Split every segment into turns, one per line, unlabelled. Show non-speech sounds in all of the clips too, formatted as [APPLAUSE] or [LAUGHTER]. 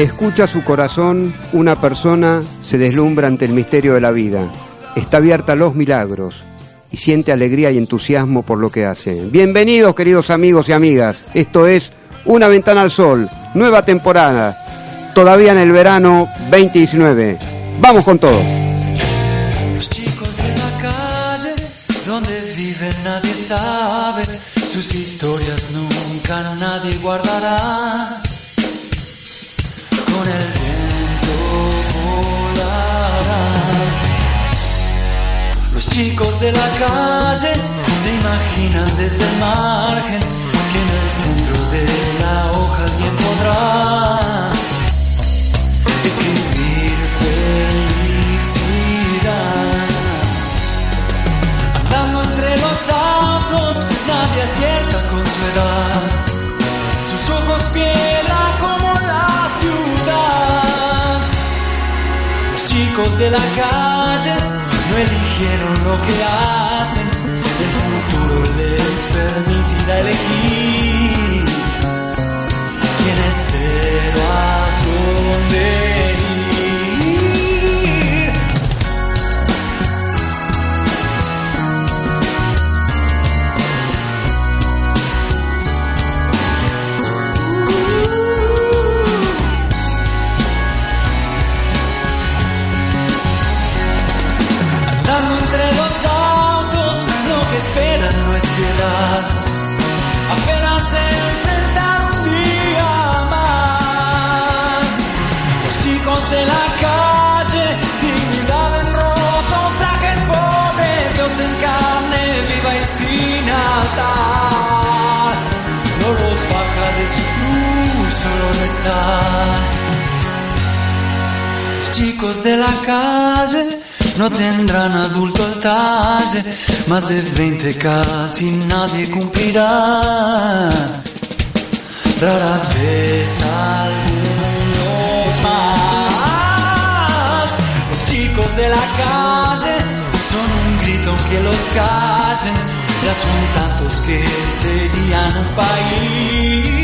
Escucha su corazón, una persona se deslumbra ante el misterio de la vida, está abierta a los milagros y siente alegría y entusiasmo por lo que hace. Bienvenidos queridos amigos y amigas, esto es Una ventana al sol, nueva temporada, todavía en el verano 2019. Vamos con todo.
Los chicos de la calle, donde viven nadie sabe, sus historias nunca nadie guardará. Con el viento volarán. Los chicos de la calle se imaginan desde el margen que en el centro de la hoja alguien podrá escribir felicidad. Andando entre los autos, nadie acierta con su edad. Sus ojos piedra como de la calle no eligieron lo que hacen. El futuro les permitirá elegir quién es ser o a dónde es piedad. Apenas enfrentar un día más. Los chicos de la calle, dignidad en rotos, trajes de Dios en carne, viva y sin altar. No los baja de su cruz, solo rezar. Los chicos de la calle no tendrán adulto al talle, más de 20 casi nadie cumplirá. Rara vez algunos más. Los chicos de la calle son un grito que los callen, ya son tantos que serían un país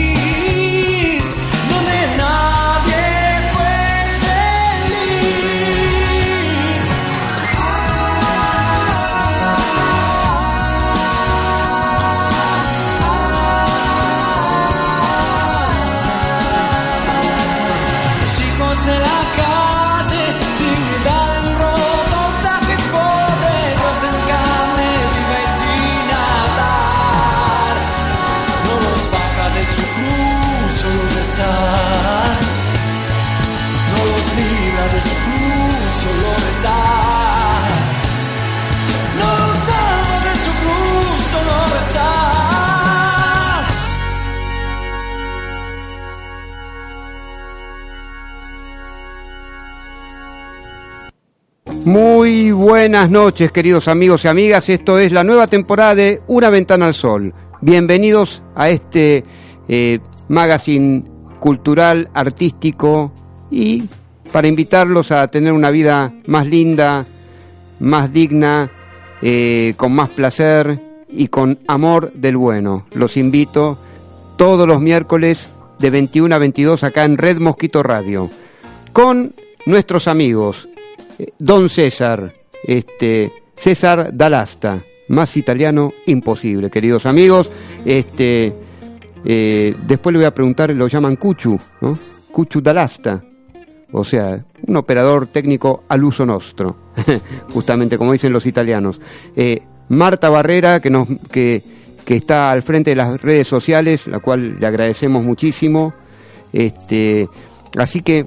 No los de su. No los de su.
Muy buenas noches, queridos amigos y amigas. Esto es la nueva temporada de Una Ventana al Sol. Bienvenidos a este eh, magazine cultural, artístico y para invitarlos a tener una vida más linda, más digna, eh, con más placer y con amor del bueno. Los invito todos los miércoles de 21 a 22 acá en Red Mosquito Radio con nuestros amigos eh, Don César, este César Dalasta, más italiano imposible, queridos amigos. Este eh, después le voy a preguntar, lo llaman Cuchu, ¿no? Cuchu Dalasta. O sea, un operador técnico al uso nostro, [LAUGHS] justamente como dicen los italianos. Eh, Marta Barrera, que, nos, que, que está al frente de las redes sociales, la cual le agradecemos muchísimo. Este, así que,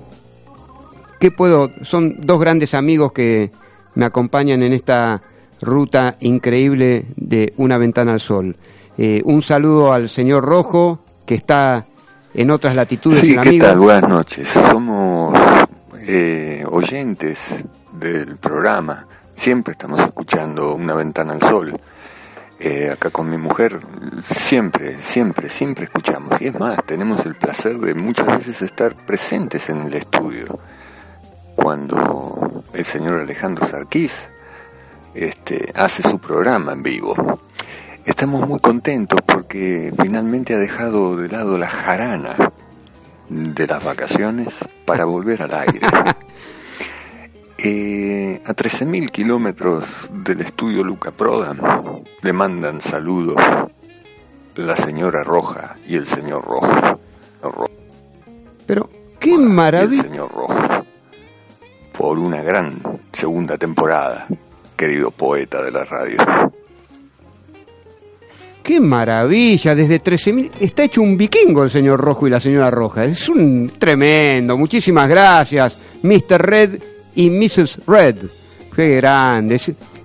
¿qué puedo? Son dos grandes amigos que me acompañan en esta ruta increíble de Una Ventana al Sol. Eh, un saludo al señor Rojo, que está en otras latitudes.
Sí, ¿qué
amigo.
tal? Buenas noches. Somos eh, oyentes del programa. Siempre estamos escuchando Una Ventana al Sol. Eh, acá con mi mujer, siempre, siempre, siempre escuchamos. Y es más, tenemos el placer de muchas veces estar presentes en el estudio. Cuando el señor Alejandro Sarquís este, hace su programa en vivo. Estamos muy contentos porque finalmente ha dejado de lado la jarana de las vacaciones para volver al aire. [LAUGHS] Eh, a 13.000 kilómetros del estudio Luca Prodan le mandan saludos la señora Roja y el señor Rojo. Ro-
Pero, qué
y el
maravilla.
señor Rojo. Por una gran segunda temporada, querido poeta de la radio.
Qué maravilla, desde 13.000... Está hecho un vikingo el señor Rojo y la señora Roja. Es un tremendo. Muchísimas gracias, Mr. Red y Mrs. Red. Qué grande.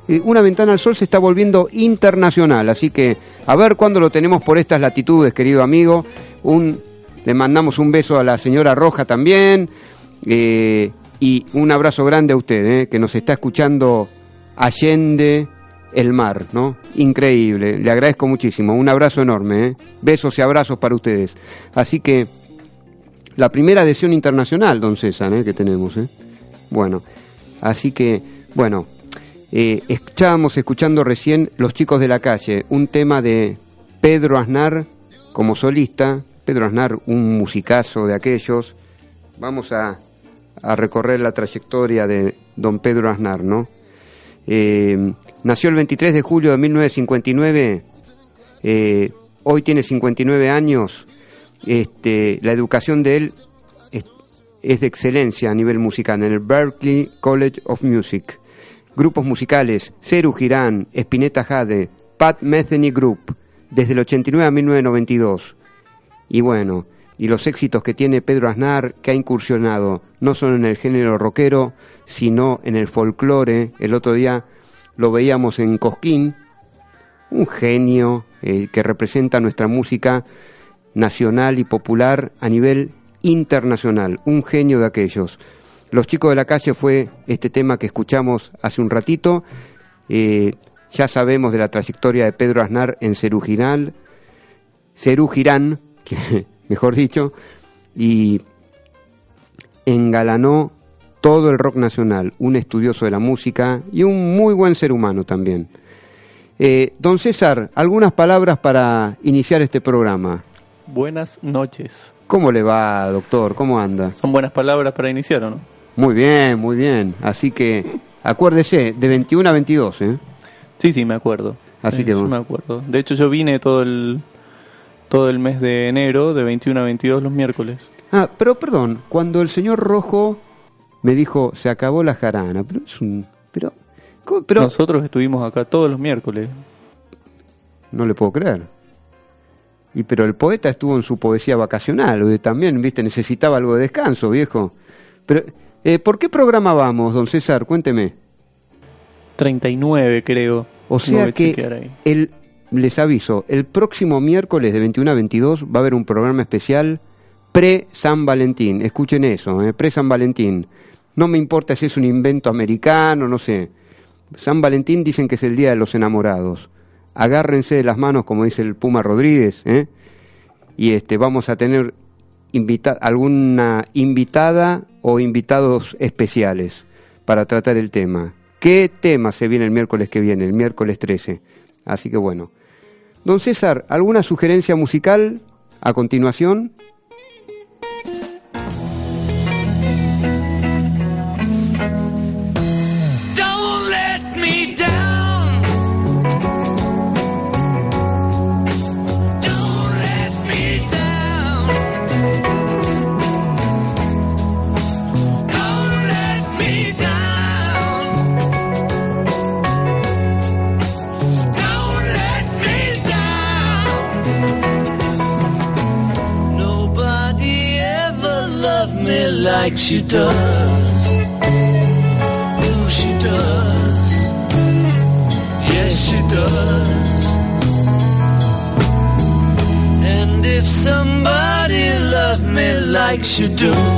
Eh, Una ventana al sol se está volviendo internacional, así que a ver cuándo lo tenemos por estas latitudes, querido amigo. Un, le mandamos un beso a la señora Roja también. eh, y un abrazo grande a usted, eh, que nos está escuchando allende el mar, ¿no? Increíble, le agradezco muchísimo, un abrazo enorme, ¿eh? besos y abrazos para ustedes. Así que la primera adhesión internacional, don César, ¿eh? que tenemos, ¿eh? Bueno, así que, bueno, eh, estábamos escuchando recién Los Chicos de la Calle, un tema de Pedro Aznar como solista, Pedro Aznar, un musicazo de aquellos. Vamos a, a recorrer la trayectoria de don Pedro Aznar, ¿no? Nació el 23 de julio de 1959, eh, hoy tiene 59 años, este, la educación de él es, es de excelencia a nivel musical en el Berklee College of Music. Grupos musicales, Ceru Girán, Spinetta Jade, Pat Metheny Group, desde el 89 a 1992. Y bueno, y los éxitos que tiene Pedro Aznar, que ha incursionado no solo en el género rockero, sino en el folclore. El otro día lo veíamos en Cosquín, un genio eh, que representa nuestra música nacional y popular a nivel internacional, un genio de aquellos. Los chicos de la calle fue este tema que escuchamos hace un ratito. Eh, ya sabemos de la trayectoria de Pedro Aznar en Cerú Girán, [LAUGHS] mejor dicho, y engalanó todo el rock nacional, un estudioso de la música y un muy buen ser humano también. Eh, don César, algunas palabras para iniciar este programa.
Buenas noches.
¿Cómo le va, doctor? ¿Cómo anda?
Son buenas palabras para iniciar, ¿o no?
Muy bien, muy bien. Así que acuérdese, de 21 a 22, ¿eh?
Sí, sí, me acuerdo.
Así
Eh,
que bueno.
me acuerdo. De hecho, yo vine todo el todo el mes de enero, de 21 a 22 los miércoles.
Ah, pero perdón, cuando el señor Rojo me dijo, se acabó la jarana, pero es un... Pero,
Nosotros estuvimos acá todos los miércoles.
no le puedo creer. Y pero el poeta estuvo en su poesía vacacional, también, viste, necesitaba algo de descanso, viejo. Pero, eh, ¿por qué programa vamos, don César? Cuénteme.
39, creo.
O sea que el, les aviso, el próximo miércoles de 21 a 22 va a haber un programa especial pre-San Valentín. Escuchen eso, eh, pre-San Valentín. No me importa si es un invento americano, no sé. San Valentín dicen que es el día de los enamorados. Agárrense de las manos, como dice el Puma Rodríguez, ¿eh? y este vamos a tener alguna invitada o invitados especiales para tratar el tema. ¿Qué tema se viene el miércoles que viene, el miércoles 13? Así que bueno. Don César, ¿alguna sugerencia musical a continuación?
She does. Ooh, she does. Yes, she does. And if somebody loved me like she do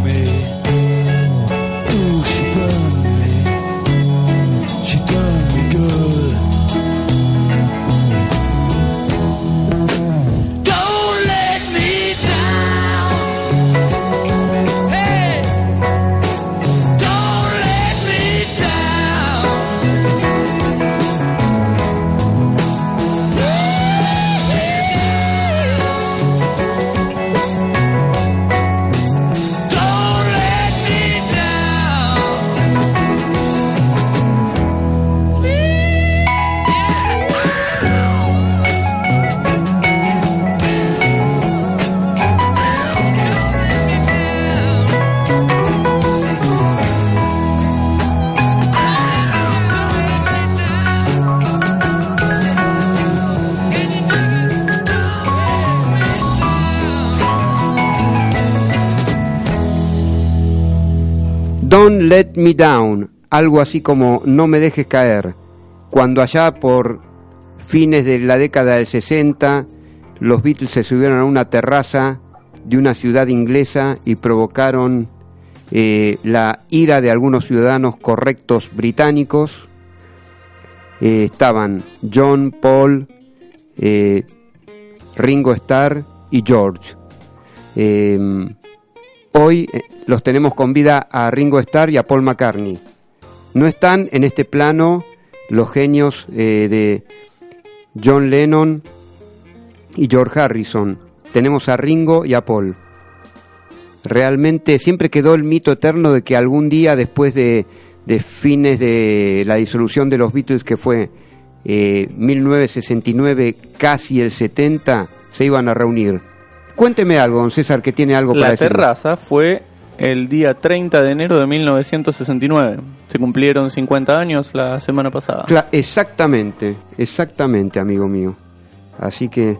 Let Me Down,
algo así como No me dejes caer, cuando allá por fines de la década del 60 los Beatles se subieron a una terraza de una ciudad inglesa y provocaron eh, la ira de algunos ciudadanos correctos británicos. Eh, estaban John, Paul, eh, Ringo Starr y George. Hoy eh, los tenemos con vida a Ringo Starr y a Paul McCartney. No están en este plano los genios eh, de John Lennon y George Harrison. Tenemos a Ringo y a Paul. Realmente siempre quedó el mito eterno de que algún día después de, de fines de la disolución de los Beatles, que fue eh, 1969, casi el 70, se iban a reunir. Cuénteme algo, don César, que tiene algo para
La
decir.
terraza fue el día 30 de enero de 1969. Se cumplieron 50 años la semana pasada.
Cla- exactamente, exactamente, amigo mío. Así que,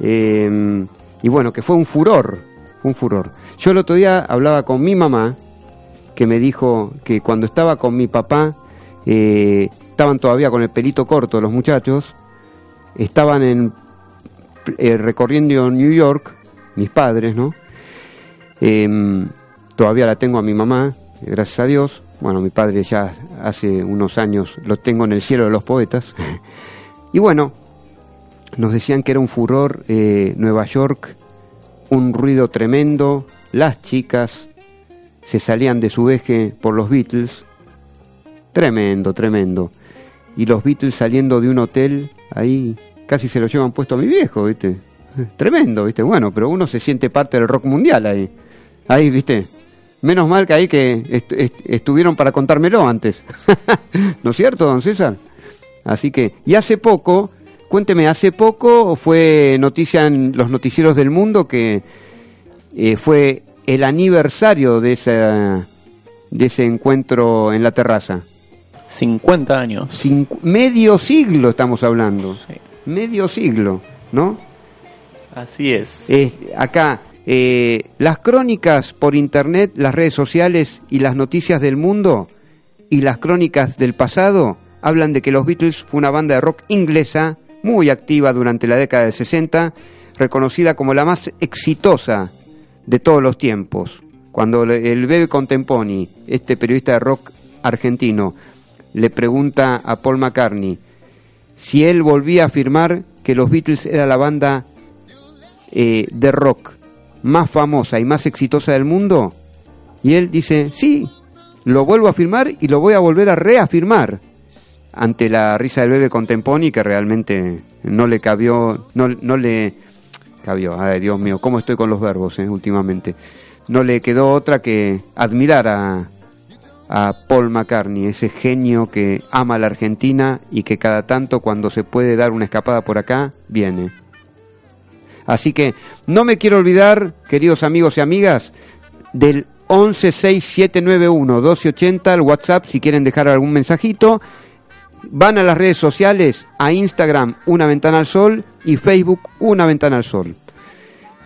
eh, y bueno, que fue un furor, un furor. Yo el otro día hablaba con mi mamá, que me dijo que cuando estaba con mi papá, eh, estaban todavía con el pelito corto los muchachos, estaban en eh, recorriendo New York, mis padres, ¿no? Em, todavía la tengo a mi mamá, gracias a Dios. Bueno, mi padre ya hace unos años lo tengo en el cielo de los poetas. [LAUGHS] y bueno, nos decían que era un furor eh, Nueva York, un ruido tremendo, las chicas se salían de su eje por los Beatles. Tremendo, tremendo. Y los Beatles saliendo de un hotel, ahí casi se lo llevan puesto a mi viejo, ¿viste? Tremendo, ¿viste? Bueno, pero uno se siente parte del rock mundial ahí. Ahí, ¿viste? Menos mal que ahí que est- est- estuvieron para contármelo antes. [LAUGHS] ¿No es cierto, don César? Así que, y hace poco, cuénteme, hace poco fue noticia en los noticieros del mundo que eh, fue el aniversario de, esa, de ese encuentro en la terraza.
50 años.
Medio siglo estamos hablando.
Sí.
Medio siglo, ¿no?
Así es.
Eh, acá, eh, las crónicas por internet, las redes sociales y las noticias del mundo y las crónicas del pasado hablan de que los Beatles fue una banda de rock inglesa muy activa durante la década de 60, reconocida como la más exitosa de todos los tiempos. Cuando el Bebe Contemponi, este periodista de rock argentino, le pregunta a Paul McCartney si él volvía a afirmar que los Beatles era la banda eh, de rock más famosa y más exitosa del mundo? Y él dice, sí, lo vuelvo a afirmar y lo voy a volver a reafirmar. Ante la risa del bebé Contemponi que realmente no le cabió, no, no le cabió, ay Dios mío, cómo estoy con los verbos eh, últimamente. No le quedó otra que admirar a, a Paul McCartney, ese genio que ama a la Argentina y que cada tanto cuando se puede dar una escapada por acá, viene. Así que no me quiero olvidar, queridos amigos y amigas, del 116791-1280, el WhatsApp, si quieren dejar algún mensajito. Van a las redes sociales, a Instagram, Una Ventana al Sol, y Facebook, Una Ventana al Sol.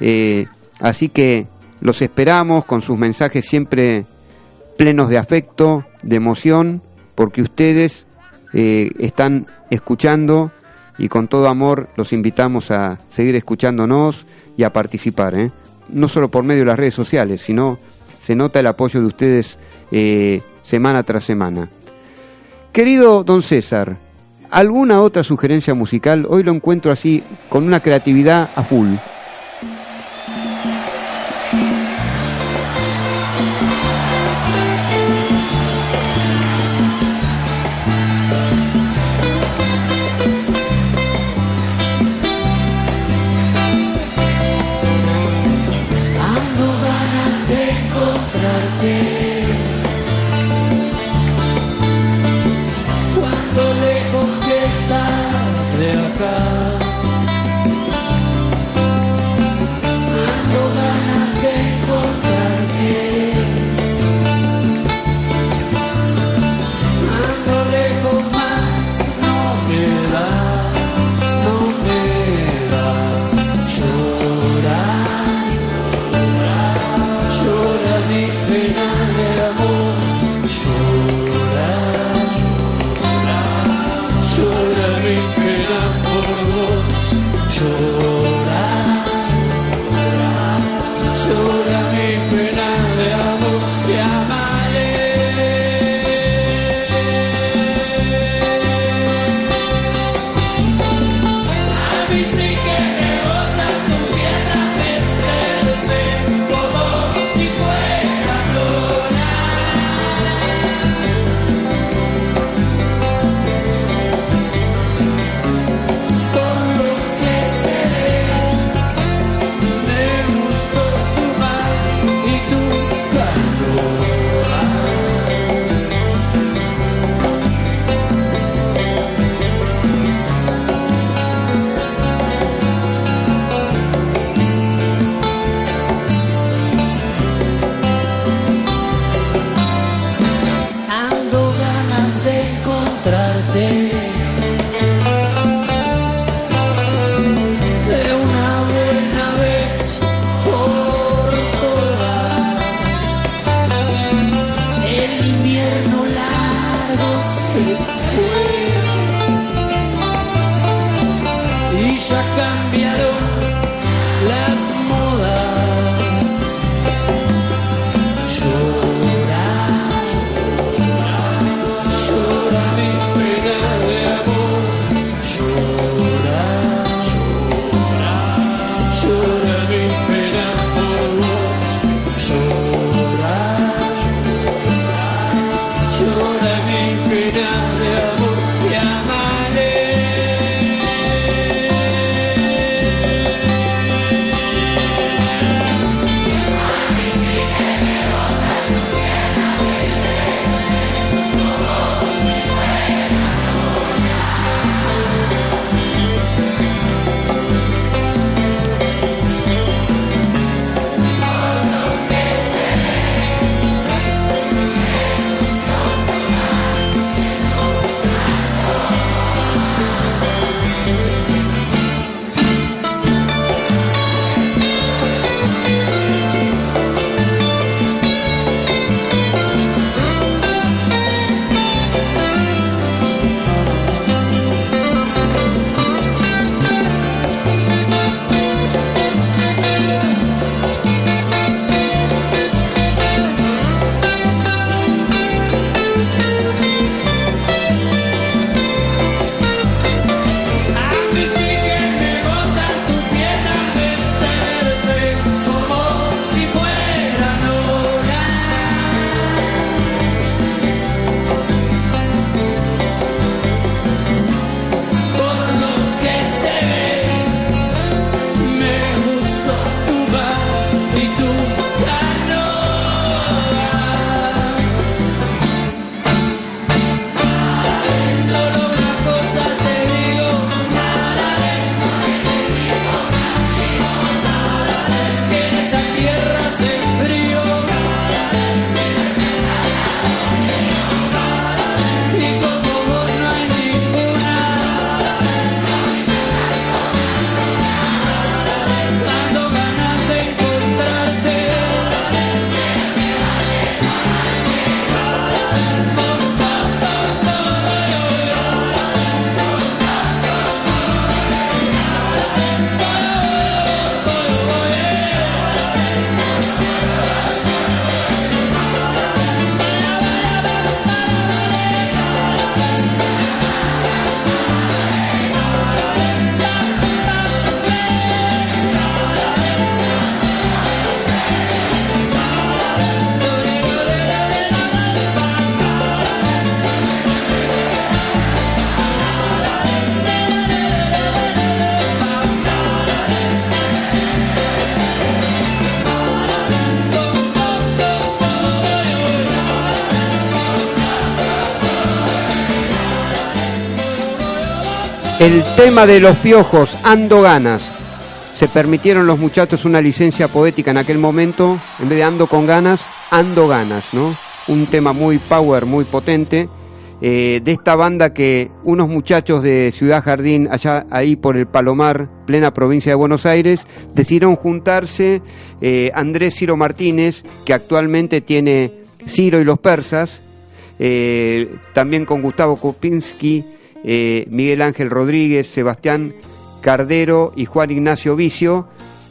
Eh, así que los esperamos con sus mensajes siempre plenos de afecto, de emoción, porque ustedes eh, están escuchando y con todo amor los invitamos a seguir escuchándonos y a participar, ¿eh? no solo por medio de las redes sociales, sino se nota el apoyo de ustedes eh, semana tras semana. Querido don César, ¿alguna otra sugerencia musical? Hoy lo encuentro así, con una creatividad a full.
El
tema de los piojos, Ando Ganas. Se permitieron los muchachos una licencia poética en aquel momento, en vez de Ando con ganas, Ando Ganas, ¿no? Un tema muy power, muy potente, eh, de esta banda que unos muchachos de Ciudad Jardín, allá ahí por el Palomar, plena provincia de Buenos Aires, decidieron juntarse eh, Andrés Ciro Martínez, que actualmente tiene Ciro y los Persas, eh, también con Gustavo Kopinski, eh, Miguel Ángel Rodríguez, Sebastián Cardero y Juan Ignacio Vicio,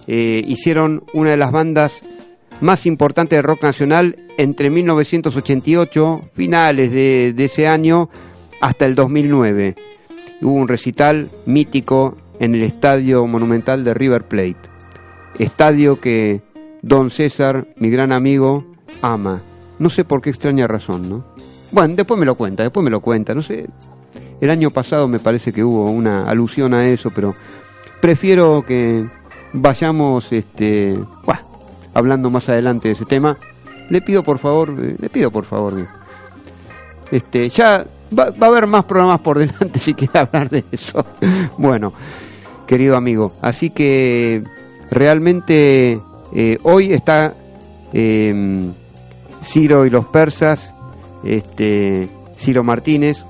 eh, hicieron una de las bandas más importantes de rock nacional entre 1988, finales de, de ese año, hasta el 2009. Hubo un recital mítico en el Estadio Monumental de River Plate. Estadio que Don César, mi gran amigo, ama. No sé por qué extraña razón, ¿no? Bueno, después me lo cuenta, después me lo cuenta, no sé. El año pasado me parece que hubo una alusión a eso, pero prefiero que vayamos este, hablando más adelante de ese tema. Le pido por favor, eh, le pido por favor. Este, ya va, va a haber más programas por delante [LAUGHS] si quiere hablar de eso. Bueno, querido amigo, así que realmente eh, hoy está eh, Ciro y los persas, este, Ciro Martínez,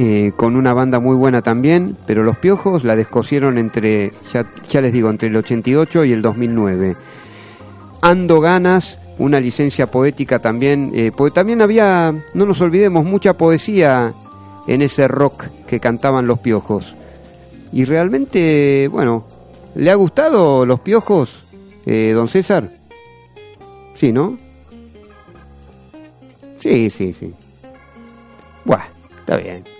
eh, con una banda muy buena también, pero los piojos la descosieron entre, ya, ya les digo, entre el 88 y el 2009. Ando Ganas, una licencia poética también, eh, porque también había, no nos olvidemos, mucha poesía en ese rock que cantaban los piojos. Y realmente, bueno, ¿le ha gustado los piojos, eh, don César? Sí, ¿no? Sí, sí, sí. Buah, está bien.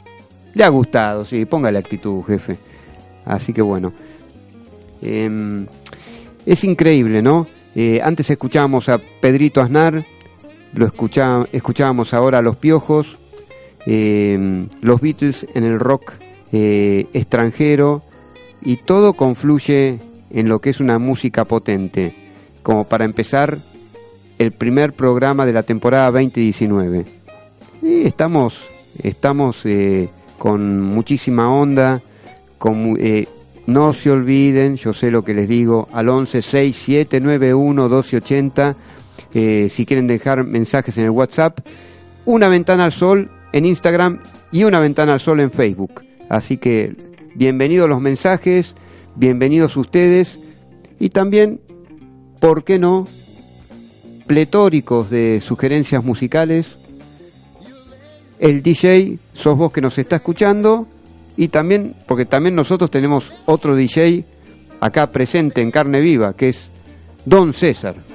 Le ha gustado, sí, póngale actitud, jefe. Así que bueno. Em, es increíble, ¿no? Eh, antes escuchábamos a Pedrito Aznar, lo escuchá- escuchábamos ahora a Los Piojos, em, los Beatles en el rock eh, extranjero y todo confluye en lo que es una música potente, como para empezar el primer programa de la temporada 2019. Y estamos, estamos eh, con muchísima onda, con, eh, no se olviden, yo sé lo que les digo, al 11 6791 1280, eh, si quieren dejar mensajes en el WhatsApp, una ventana al sol en Instagram y una ventana al sol en Facebook. Así que bienvenidos los mensajes, bienvenidos ustedes y también, ¿por qué no? pletóricos de sugerencias musicales. El DJ, sos vos que nos está escuchando, y también, porque también nosotros tenemos otro DJ acá presente en carne viva, que es Don César.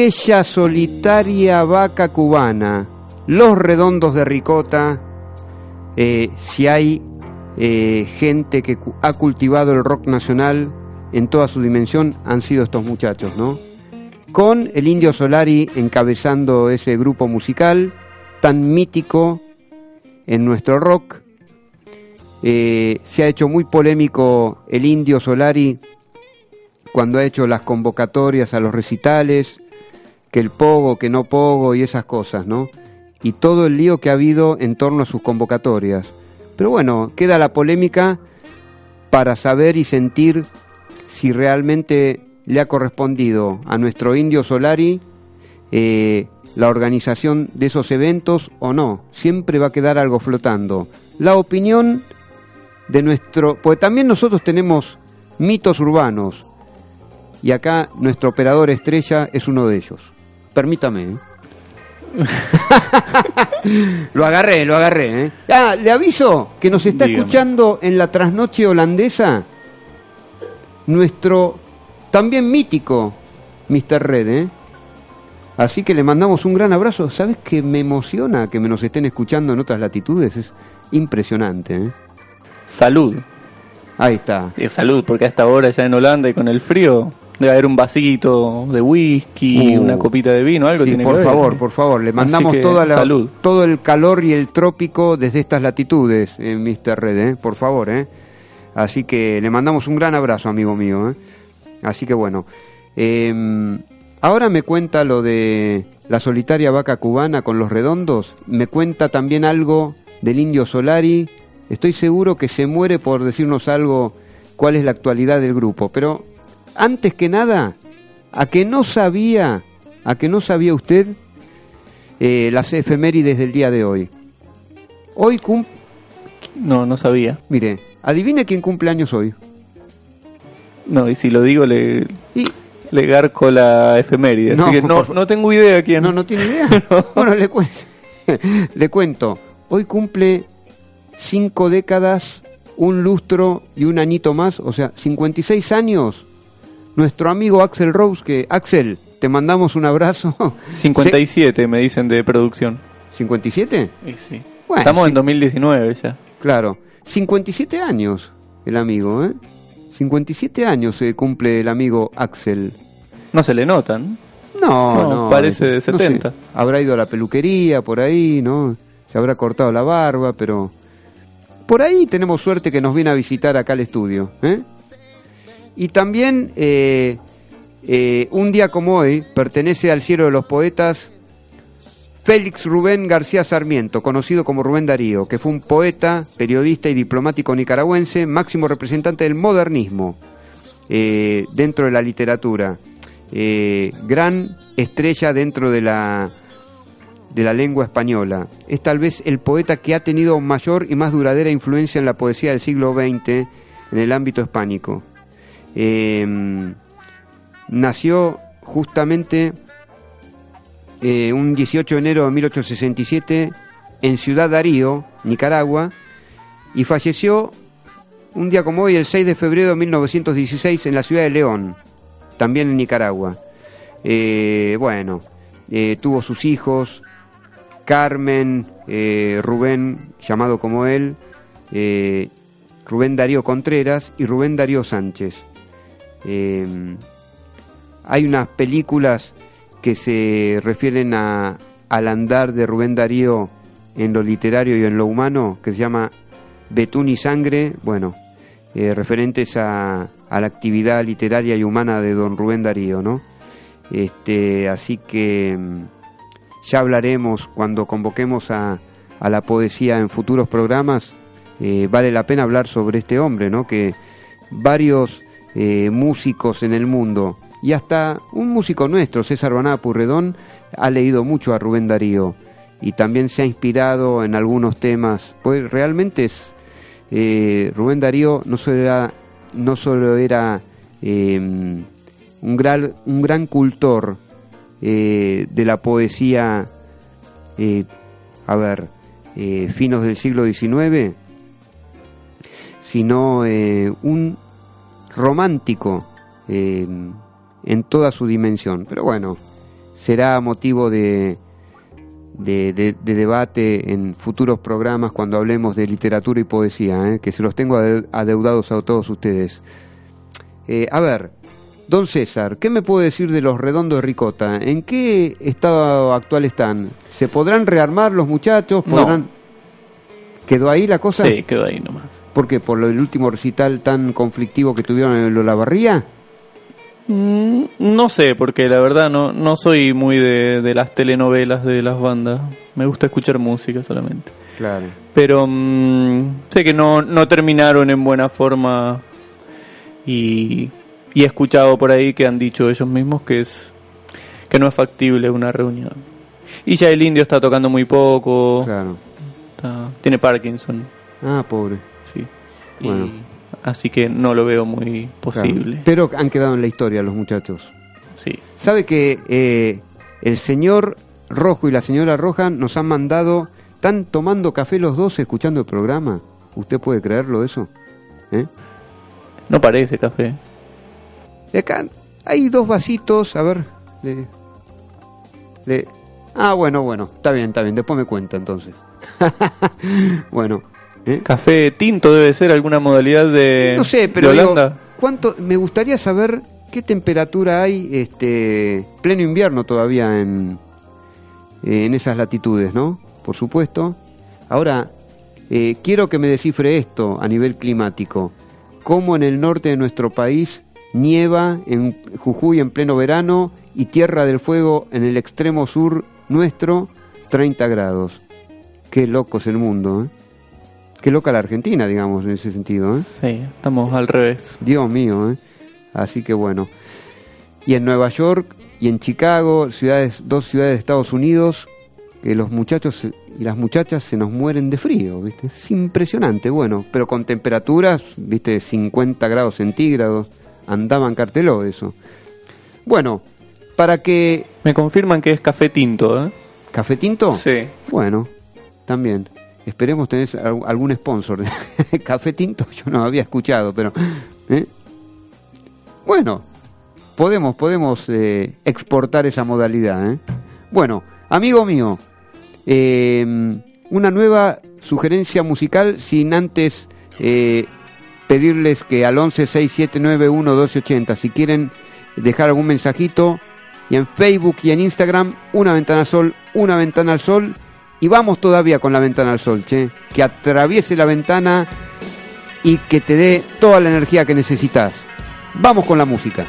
Aquella solitaria vaca cubana, los redondos de ricota, si hay gente que ha cultivado el rock nacional en toda su dimensión, han sido estos muchachos, ¿no? Con el Indio Solari encabezando ese grupo musical tan mítico en nuestro rock. Se ha hecho muy polémico el Indio Solari cuando ha hecho las convocatorias a los recitales, que el pogo, que no pogo y esas cosas, ¿no? Y todo el lío que ha habido en torno a sus convocatorias. Pero bueno, queda la polémica para saber y sentir si realmente le ha correspondido a nuestro indio Solari eh, la organización de esos eventos o no. Siempre va a quedar algo flotando. La opinión de nuestro... Pues también nosotros tenemos mitos urbanos. Y acá nuestro operador estrella es uno de ellos. Permítame. ¿eh? [LAUGHS] lo agarré, lo agarré. ¿eh? Ah, le aviso que nos está
Dígame.
escuchando en la trasnoche holandesa nuestro también mítico Mr. Red. ¿eh? Así que le mandamos un gran abrazo. ¿Sabes que me emociona que me nos estén escuchando en otras latitudes? Es impresionante. ¿eh?
Salud.
Ahí está.
Eh, salud, porque a esta hora ya en Holanda y con el frío debe haber un vasito de whisky,
Uh.
una copita de vino, algo
Sí,
tiene
por
que ver.
favor, por favor, le mandamos
que,
toda la,
salud.
todo el calor y el trópico desde estas latitudes, eh, Mr. Red, eh, por favor. Eh. Así que le mandamos un gran abrazo, amigo mío. eh. Así que bueno, eh, ahora me cuenta lo de la solitaria vaca cubana con los redondos, me cuenta también algo del indio Solari. Estoy seguro que se muere por decirnos algo, cuál es la actualidad del grupo, pero antes que nada, a que no sabía, a que no sabía usted eh, las efemérides del día de hoy. Hoy cum
No, no sabía.
mire, adivine quién cumple años hoy.
No, y si lo digo le,
Y
le garco la efeméride.
No,
Así que no, tengo idea quién.
no, no tiene idea. [LAUGHS] Bueno, le, cuen- [LAUGHS] le cuento. Hoy cumple cinco décadas, un lustro y un añito más, o sea, 56 años. Nuestro amigo Axel Rose, que Axel, te mandamos un abrazo. [LAUGHS]
57 me dicen de producción.
¿57?
Y sí.
Bueno,
Estamos
sí.
en 2019 ya.
Claro, 57 años el amigo, ¿eh? 57 años se cumple el amigo Axel.
No se le notan.
No,
No,
no.
parece de
no sé,
70.
Habrá ido a la peluquería por ahí, ¿no? Se habrá cortado la barba, pero por ahí tenemos suerte que nos viene a visitar acá al estudio, ¿eh? Y también eh, eh, un día como hoy pertenece al cielo de los poetas Félix Rubén García Sarmiento, conocido como Rubén Darío, que fue un poeta, periodista y diplomático nicaragüense, máximo representante del modernismo eh, dentro de la literatura, gran estrella dentro de la de la lengua española. Es tal vez el poeta que ha tenido mayor y más duradera influencia en la poesía del siglo XX en el ámbito hispánico. Eh, nació justamente eh, un 18 de enero de 1867 en Ciudad Darío, Nicaragua, y falleció un día como hoy, el 6 de febrero de 1916, en la ciudad de León, también en Nicaragua. Eh, bueno, eh, tuvo sus hijos, Carmen, Rubén, llamado como él, Rubén Darío Contreras y Rubén Darío Sánchez. Eh, hay unas películas que se refieren a, al andar de Rubén Darío en lo literario y en lo humano, que se llama Betún y Sangre, bueno, eh, referentes a, la actividad literaria y humana de don Rubén Darío, ¿no? Este, así que mm, ya hablaremos cuando convoquemos a, a la poesía en futuros programas. eh, vale la pena hablar sobre este hombre, ¿no? Que varios eh, músicos en el mundo y hasta un músico nuestro, César Baná Purredón, ha leído mucho a Rubén Darío y también se ha inspirado en algunos temas. Pues realmente es eh, Rubén Darío no solo era, no solo era eh, un, gran, un gran cultor eh, de la poesía, a ver, finos del siglo XIX, sino un romántico eh, en toda su dimensión. Pero bueno, será motivo de, de, de- de debate en futuros programas cuando hablemos de literatura y poesía, ¿eh? que se los tengo ade- adeudados a todos ustedes. Eh, a ver, don César, ¿qué me puede decir de los redondos de Ricota? ¿En qué estado actual están? ¿Se podrán rearmar los muchachos?
No.
¿Podrán... ¿Quedó ahí la cosa?
Sí, quedó ahí nomás.
¿Por qué? ¿Por lo del último recital tan conflictivo que tuvieron en Olavarría?
Mm, no sé, porque la verdad no, no soy muy de, de las telenovelas de las bandas. Me gusta escuchar música solamente.
Claro.
Pero mm, sé que no, no terminaron en buena forma y, y he escuchado por ahí que han dicho ellos mismos que es que no es factible una reunión. Y ya el indio está tocando muy poco,
Claro.
Está- tiene Parkinson,
Ah, pobre.
sí. Y-
Bueno.
así que no lo veo muy posible.
Claro. Pero han quedado en la historia los muchachos.
Sí.
¿Sabe que eh, el señor Rojo y la señora Roja nos han mandado, están tomando café los dos escuchando el programa? ¿Usted puede creerlo eso? ¿Eh?
No parece café.
Y acá hay dos vasitos, a ver. le- le- ah, bueno, bueno, está bien, está bien, después me cuenta entonces. [LAUGHS] bueno, ¿eh?
Café tinto debe ser alguna modalidad de,
no sé,
de
pero digo,
Holanda.
¿cuánto? Me gustaría saber qué temperatura hay, este, pleno invierno todavía en, en esas latitudes, ¿no? Por supuesto. Ahora, eh, quiero que me descifre esto a nivel climático. ¿Cómo en el norte de nuestro país nieva en Jujuy en pleno verano y Tierra del Fuego en el extremo sur nuestro 30 grados? Qué loco es el mundo, ¿eh? Qué loca la Argentina, digamos, en ese sentido, ¿eh?
Sí, estamos al revés.
Dios mío, ¿eh? Así que bueno. Y en Nueva York y en Chicago, ciudades, dos ciudades de Estados Unidos, que los muchachos y las muchachas se nos mueren de frío, ¿viste? Es impresionante, bueno, pero con temperaturas, ¿viste? 50 grados centígrados, andaban carteló eso. Bueno, para que...
Me confirman que es café tinto, ¿eh?
¿Café tinto?
Sí.
Bueno, también. Esperemos tener al- algún sponsor. [LAUGHS] Café tinto yo no había escuchado, pero... ¿eh? Bueno, podemos, podemos eh, exportar esa modalidad. ¿eh? Bueno, amigo mío, eh, una nueva sugerencia musical sin antes eh, pedirles que al 1167911280, si quieren dejar algún mensajito, y en Facebook y en Instagram, una ventana al sol, una ventana al sol, y vamos todavía con la ventana al sol, che, que atraviese la ventana y que te dé toda la energía que necesitas. Vamos con la música.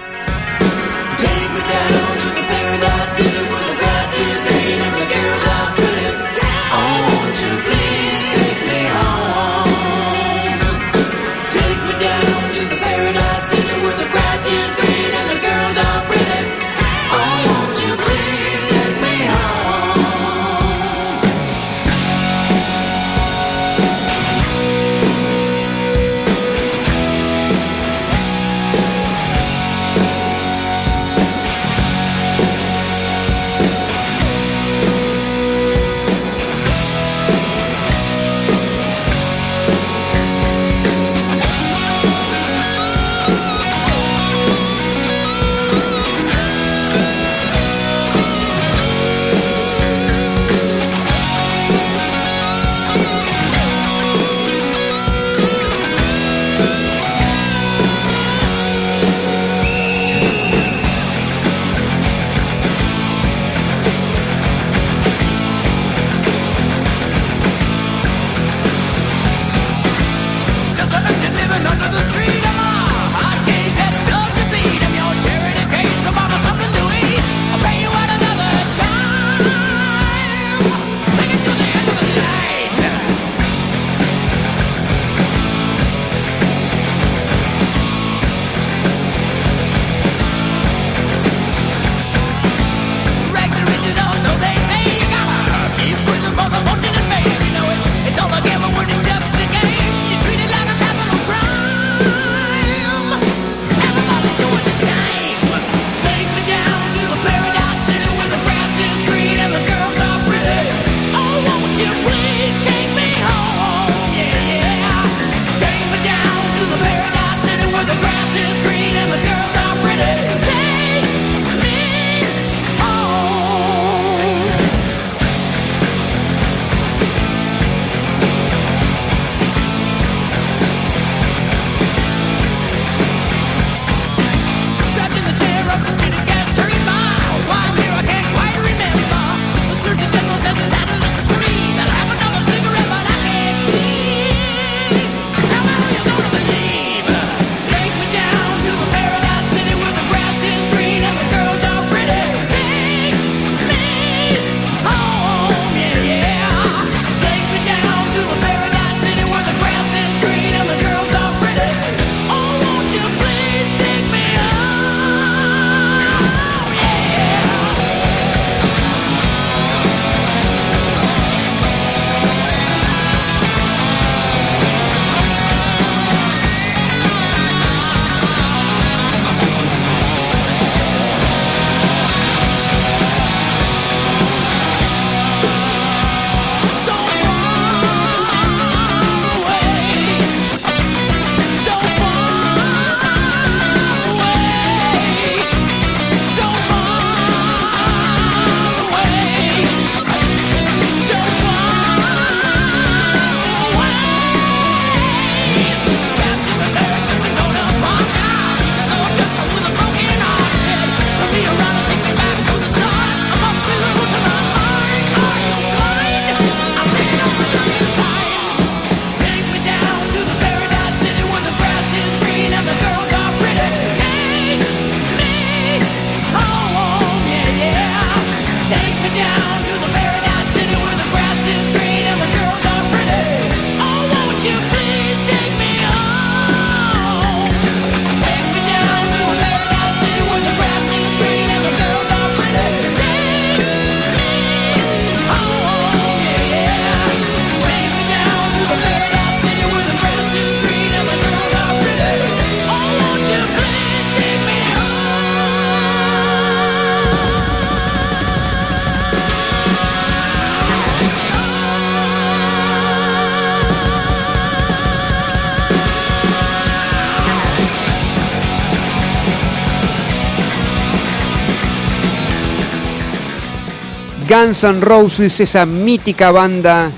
Guns N' Roses, esa mítica banda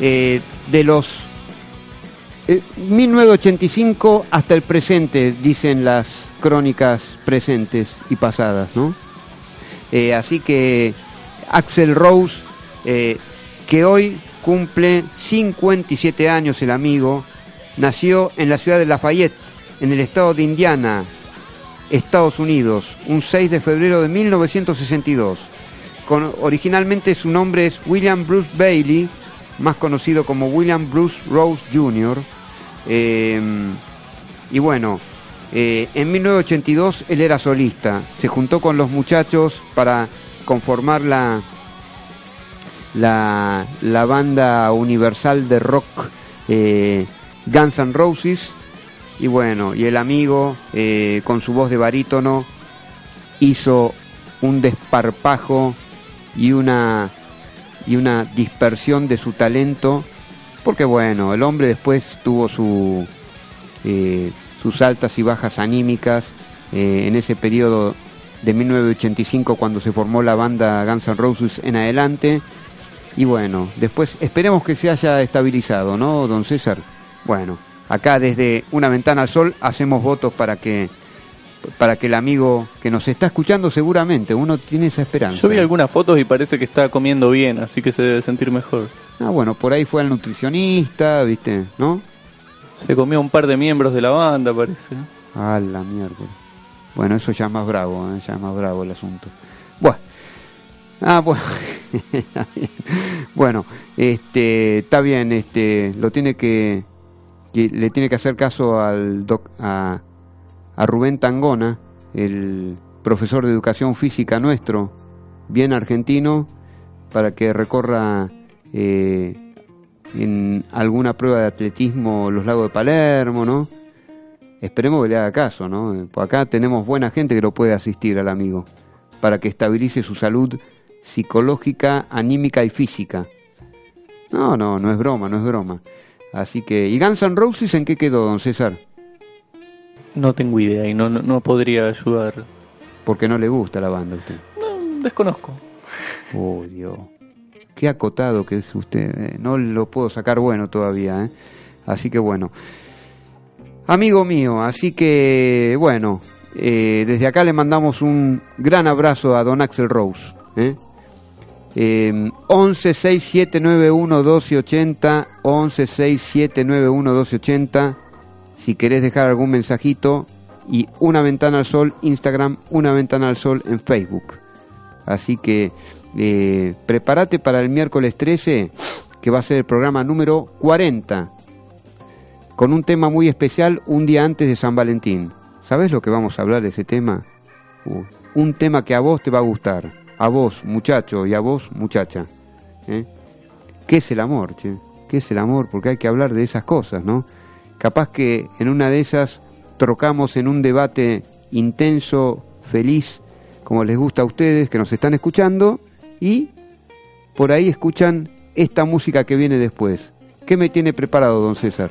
eh, de los eh, 1985 hasta el presente, dicen las crónicas presentes y pasadas, ¿no? Eh, así que Axel Rose, eh, que hoy cumple 57 años el amigo, nació en la ciudad de Lafayette, en el estado de Indiana, Estados Unidos, un 6 de febrero de 1962. Originalmente su nombre es William Bruce Bailey, más conocido como William Bruce Rose Jr. Eh, y bueno, eh, en 1982 él era solista. Se juntó con los muchachos para conformar la, la, la banda universal de rock eh, Guns N' Roses. Y bueno, y el amigo, eh, con su voz de barítono, hizo un desparpajo y una, y una dispersión de su talento. Porque bueno, el hombre después tuvo su, eh, sus altas y bajas anímicas eh, en ese periodo de 1985 cuando se formó la banda Guns N' Roses en adelante. Y bueno, después esperemos que se haya estabilizado, ¿no, don César? Bueno, acá desde Una Ventana al Sol hacemos votos para que para que el amigo que nos está escuchando seguramente, uno tiene esa esperanza.
Yo vi algunas fotos y parece que está comiendo bien, así que se debe sentir mejor.
Ah, bueno, por ahí fue al nutricionista, ¿viste? ¿No?
Se comió un par de miembros de la banda, parece.
A la mierda. Bueno, eso ya es más bravo, ¿eh? ya es más bravo el asunto. Bueno. Ah, bueno. [LAUGHS] bueno, este, está bien, este, lo tiene que, que- le tiene que hacer caso al doc, a, a Rubén Tangona, el profesor de educación física nuestro, bien argentino, para que recorra eh, en alguna prueba de atletismo los lagos de Palermo, ¿no? Esperemos que le haga caso, ¿no? Por acá tenemos buena gente que lo puede asistir al amigo para que estabilice su salud psicológica, anímica y física. No, no, no es broma, no es broma. Así que, ¿y Guns N' Roses en qué quedó, don César?
No tengo idea y no, no, no podría ayudar.
Porque no le gusta la banda a usted.
No, desconozco.
Oh, Dios. Qué acotado que es usted. eh. No lo puedo sacar bueno todavía. ¿eh? Así que bueno. Amigo mío, así que bueno. eh, desde acá le mandamos un gran abrazo a don Axel Rose. ¿eh? Eh, 11 6791 1280 11 6791 1280 si querés dejar algún mensajito y una ventana al sol Instagram una ventana al sol en Facebook Así que eh, prepárate para el miércoles 13, que va a ser el programa número 40, con un tema muy especial un día antes de San Valentín. ¿Sabes lo que vamos a hablar de ese tema? Uh, un tema que a vos te va a gustar, a vos muchacho y a vos muchacha. ¿eh? ¿Qué es el amor, che? ¿Qué es el amor? Porque hay que hablar de esas cosas, ¿no? Capaz que en una de esas trocamos en un debate intenso, feliz, como les gusta a ustedes que nos están escuchando, y por ahí escuchan esta música que viene después. ¿Qué me tiene preparado, don César?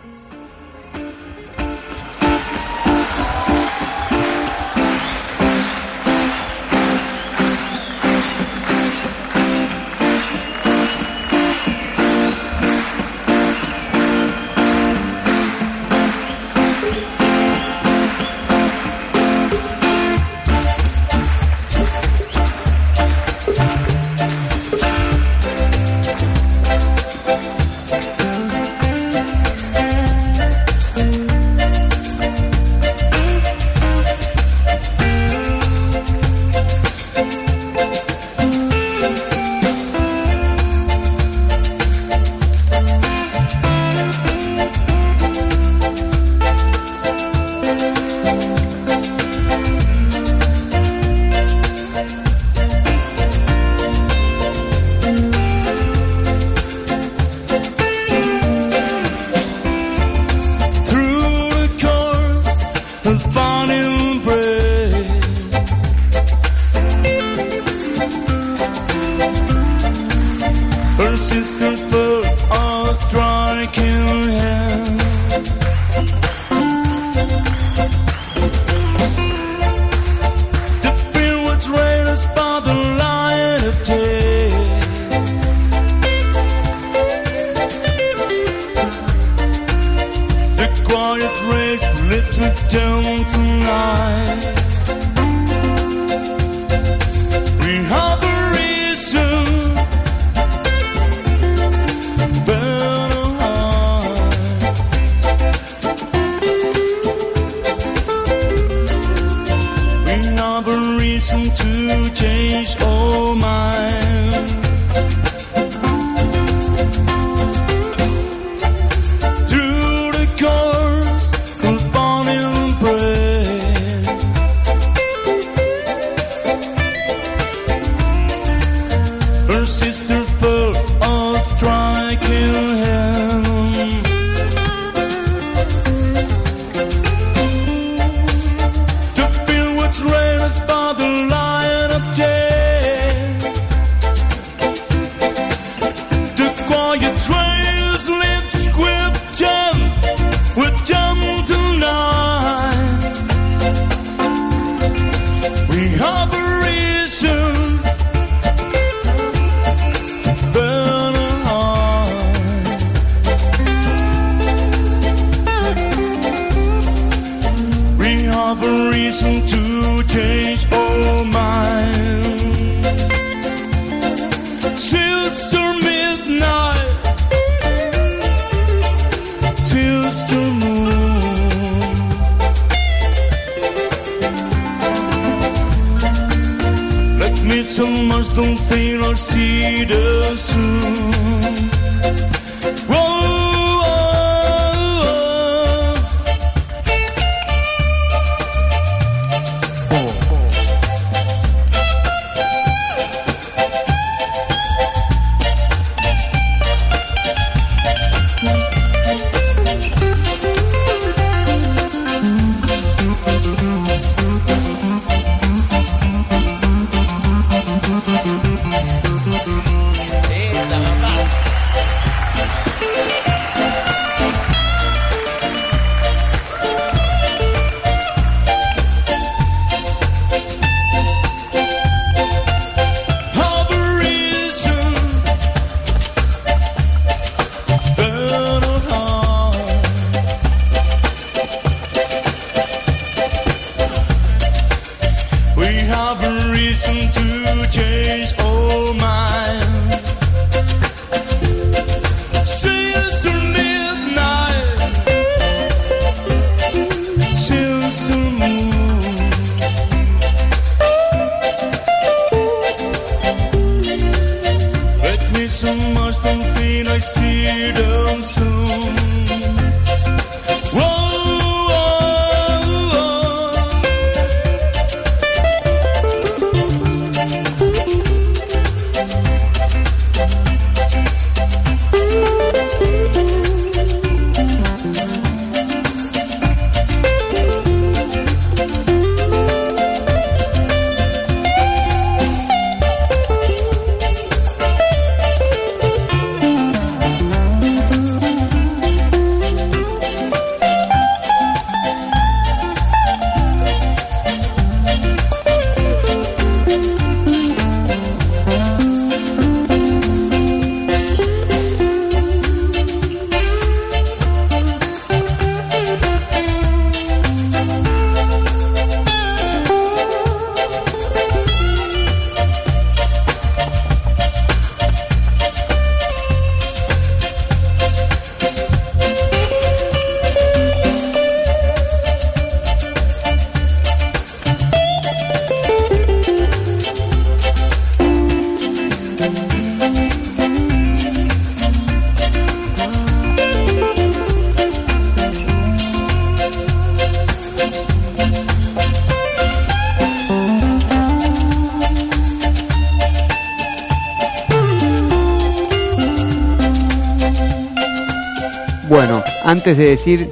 Antes de decir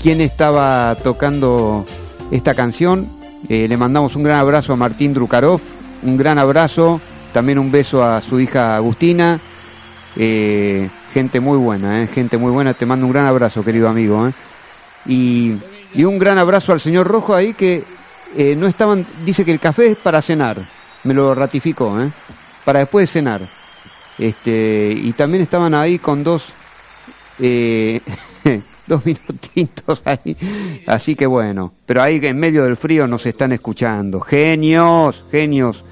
quién estaba tocando esta canción, eh, le mandamos un gran abrazo a Martín Drukarov, un gran abrazo, también un beso a su hija Agustina, eh, gente muy buena, eh, gente muy buena, te mando un gran abrazo, querido amigo. Y, un gran abrazo al señor Rojo ahí que no estaban, dice que el café es para cenar, me lo ratificó, para después de cenar. Este, y también estaban ahí con dos [LAUGHS] [LAUGHS] dos minutitos ahí. Así que bueno, pero ahí en medio del frío nos están escuchando. Genios, genios.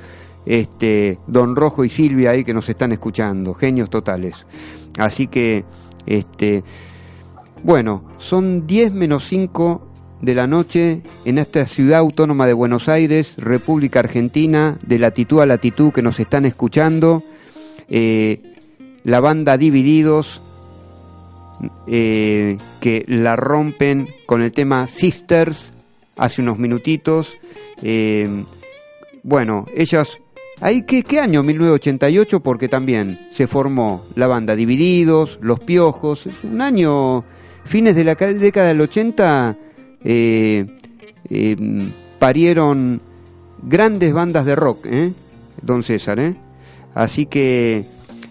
Este, Don Rojo y Silvia ahí que nos están escuchando, genios totales. Así que, este, bueno, son 10 menos 5 de la noche en esta ciudad autónoma de Buenos Aires, República Argentina, de latitud a latitud que nos están escuchando. Eh, la banda Divididos, eh, que la rompen con el tema Sisters hace unos minutitos. Eh, bueno, ellas... ¿Ahí qué, qué año? 1988, porque también se formó la banda Divididos, Los Piojos. Es un año, fines de la ca- década del 80, eh, eh, parieron grandes bandas de rock, ¿eh? Don César, ¿eh? Así que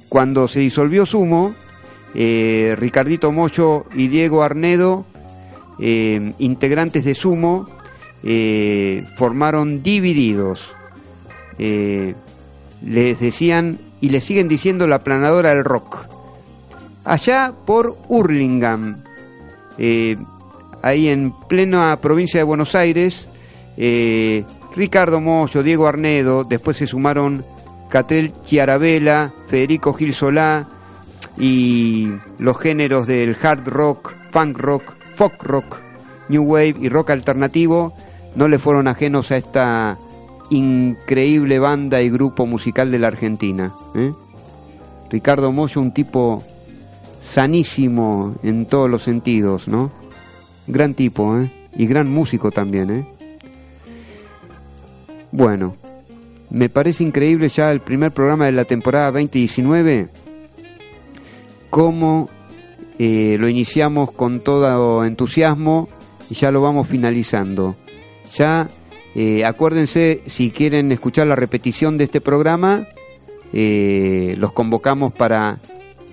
cuando se disolvió Sumo, eh, Ricardito Mocho y Diego Arnedo, eh, integrantes de Sumo, eh, formaron Divididos. Les decían y le siguen diciendo la planadora del rock. Allá por Hurlingham, ahí en plena provincia de Buenos Aires, Ricardo Moyo, Diego Arnedo, después se sumaron Catrel Chiarabella, Federico Gil Solá y los géneros del hard rock, funk rock, folk rock, new wave y rock alternativo no le fueron ajenos a esta increíble banda y grupo musical de la Argentina. ¿eh? Ricardo Moyo, un tipo sanísimo en todos los sentidos, ¿no? Gran tipo, ¿eh? Y gran músico también, ¿eh? Bueno, me parece increíble ya el primer programa de la temporada 2019, cómo eh, lo iniciamos con todo entusiasmo y ya lo vamos finalizando. Ya, eh, acuérdense, si quieren escuchar la repetición de este programa, eh, los convocamos para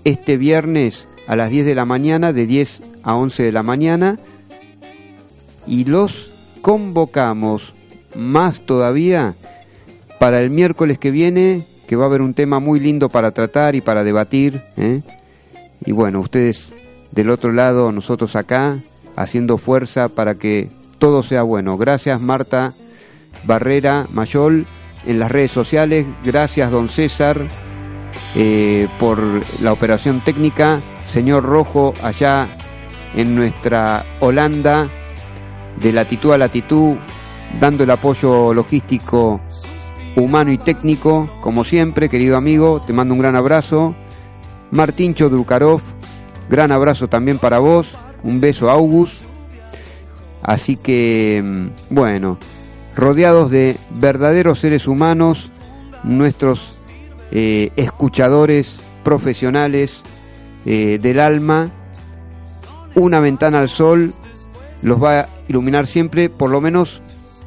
este viernes a las 10 de la mañana, de 10 a 11 de la mañana, y los convocamos más todavía para el miércoles que viene, que va a haber un tema muy lindo para tratar y para debatir. Y bueno, ustedes del otro lado, nosotros acá, haciendo fuerza para que todo sea bueno. Gracias Marta Barrera Mayol en las redes sociales. Gracias don César eh, por la operación técnica. Señor Rojo allá en nuestra Holanda de latitud a latitud, dando el apoyo logístico humano y técnico, como siempre, querido amigo, te mando un gran abrazo. Martincho Drukarov, gran abrazo también para vos, un beso August. Así que, mm, bueno, rodeados de verdaderos seres humanos, nuestros eh, escuchadores profesionales eh, del alma, una ventana al sol los va a iluminar siempre, por lo menos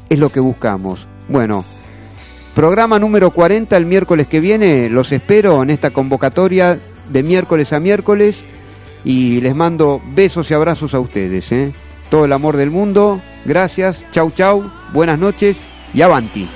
es lo que buscamos. Bueno, programa número 40 el miércoles que viene, los espero en esta convocatoria de miércoles a miércoles y les mando besos y abrazos a ustedes. ¿eh? Todo el amor del mundo, gracias, chau chau, buenas noches y avanti.